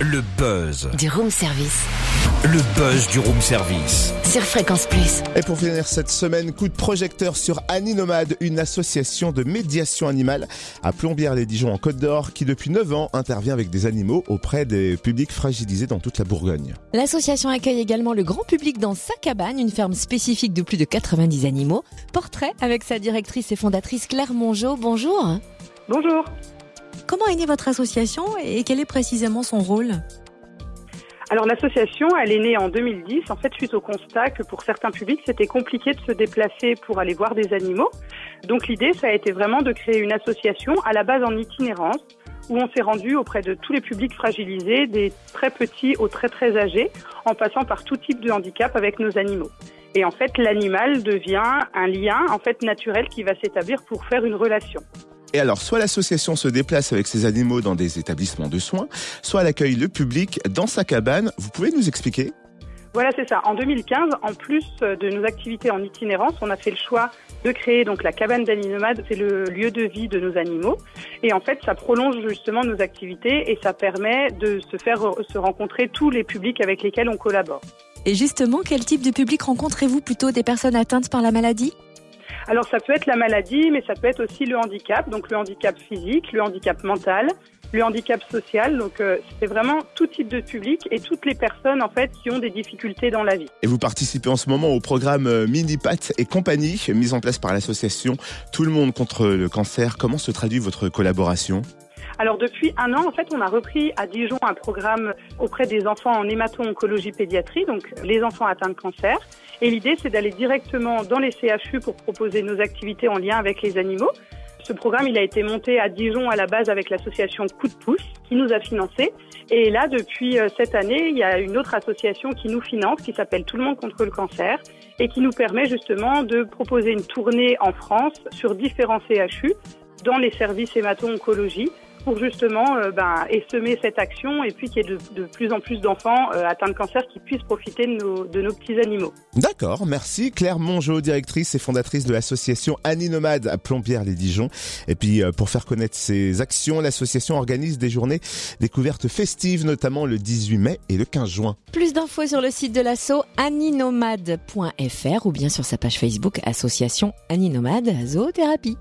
Le buzz. Du room service. Le buzz du room service. Sur Fréquence Plus. Et pour finir cette semaine, coup de projecteur sur Annie Nomade, une association de médiation animale à Plombières-les-Dijon en Côte d'Or qui depuis 9 ans intervient avec des animaux auprès des publics fragilisés dans toute la Bourgogne. L'association accueille également le grand public dans sa cabane, une ferme spécifique de plus de 90 animaux. Portrait avec sa directrice et fondatrice Claire Mongeau. Bonjour. Bonjour. Comment est née votre association et quel est précisément son rôle? Alors l'association, elle est née en 2010, en fait suite au constat que pour certains publics, c'était compliqué de se déplacer pour aller voir des animaux. Donc l'idée, ça a été vraiment de créer une association à la base en itinérance, où on s'est rendu auprès de tous les publics fragilisés, des très petits aux très très âgés, en passant par tout type de handicap avec nos animaux. Et en fait, l'animal devient un lien en fait naturel qui va s'établir pour faire une relation. Et alors, soit l'association se déplace avec ses animaux dans des établissements de soins, soit elle accueille le public dans sa cabane. Vous pouvez nous expliquer? Voilà, c'est ça. En 2015, en plus de nos activités en itinérance, on a fait le choix de créer donc la cabane d'aninomade. C'est le lieu de vie de nos animaux. Et en fait, ça prolonge justement nos activités et ça permet de se faire se rencontrer tous les publics avec lesquels on collabore. Et justement, quel type de public rencontrez-vous? Plutôt des personnes atteintes par la maladie? Alors ça peut être la maladie, mais ça peut être aussi le handicap, donc le handicap physique, le handicap mental, le handicap social. Donc euh, c'est vraiment tout type de public et toutes les personnes en fait qui ont des difficultés dans la vie. Et vous participez en ce moment au programme euh, Mini-Pat et compagnie, mis en place par l'association Tout le monde contre le cancer. Comment se traduit votre collaboration? Alors depuis un an, en fait, on a repris à Dijon un programme auprès des enfants en hémato-oncologie pédiatrie, donc les enfants atteints de cancer. Et l'idée, c'est d'aller directement dans les CHU pour proposer nos activités en lien avec les animaux. Ce programme, il a été monté à Dijon à la base avec l'association Coup de pouce qui nous a financé. Et là, depuis euh, cette année, il y a une autre association qui nous finance qui s'appelle Tout le monde contre le cancer et qui nous permet justement de proposer une tournée en France sur différents CHU dans les services hémato-oncologie pour justement euh, ben, semer cette action et puis qu'il y ait de, plus en plus d'enfants euh, atteints de cancer qui puissent profiter de nos, de nos petits animaux. D'accord, merci Claire Mongeau, directrice et fondatrice de l'association Annie Nomade à Plombières-les-Dijon. Et puis euh, pour faire connaître ses actions, l'association organise des journées découvertes festives, notamment le 18 mai et le 15 juin. Plus d'infos sur le site de l'asso anninomade.fr ou bien sur sa page Facebook Association Annie Nomade Zoothérapie.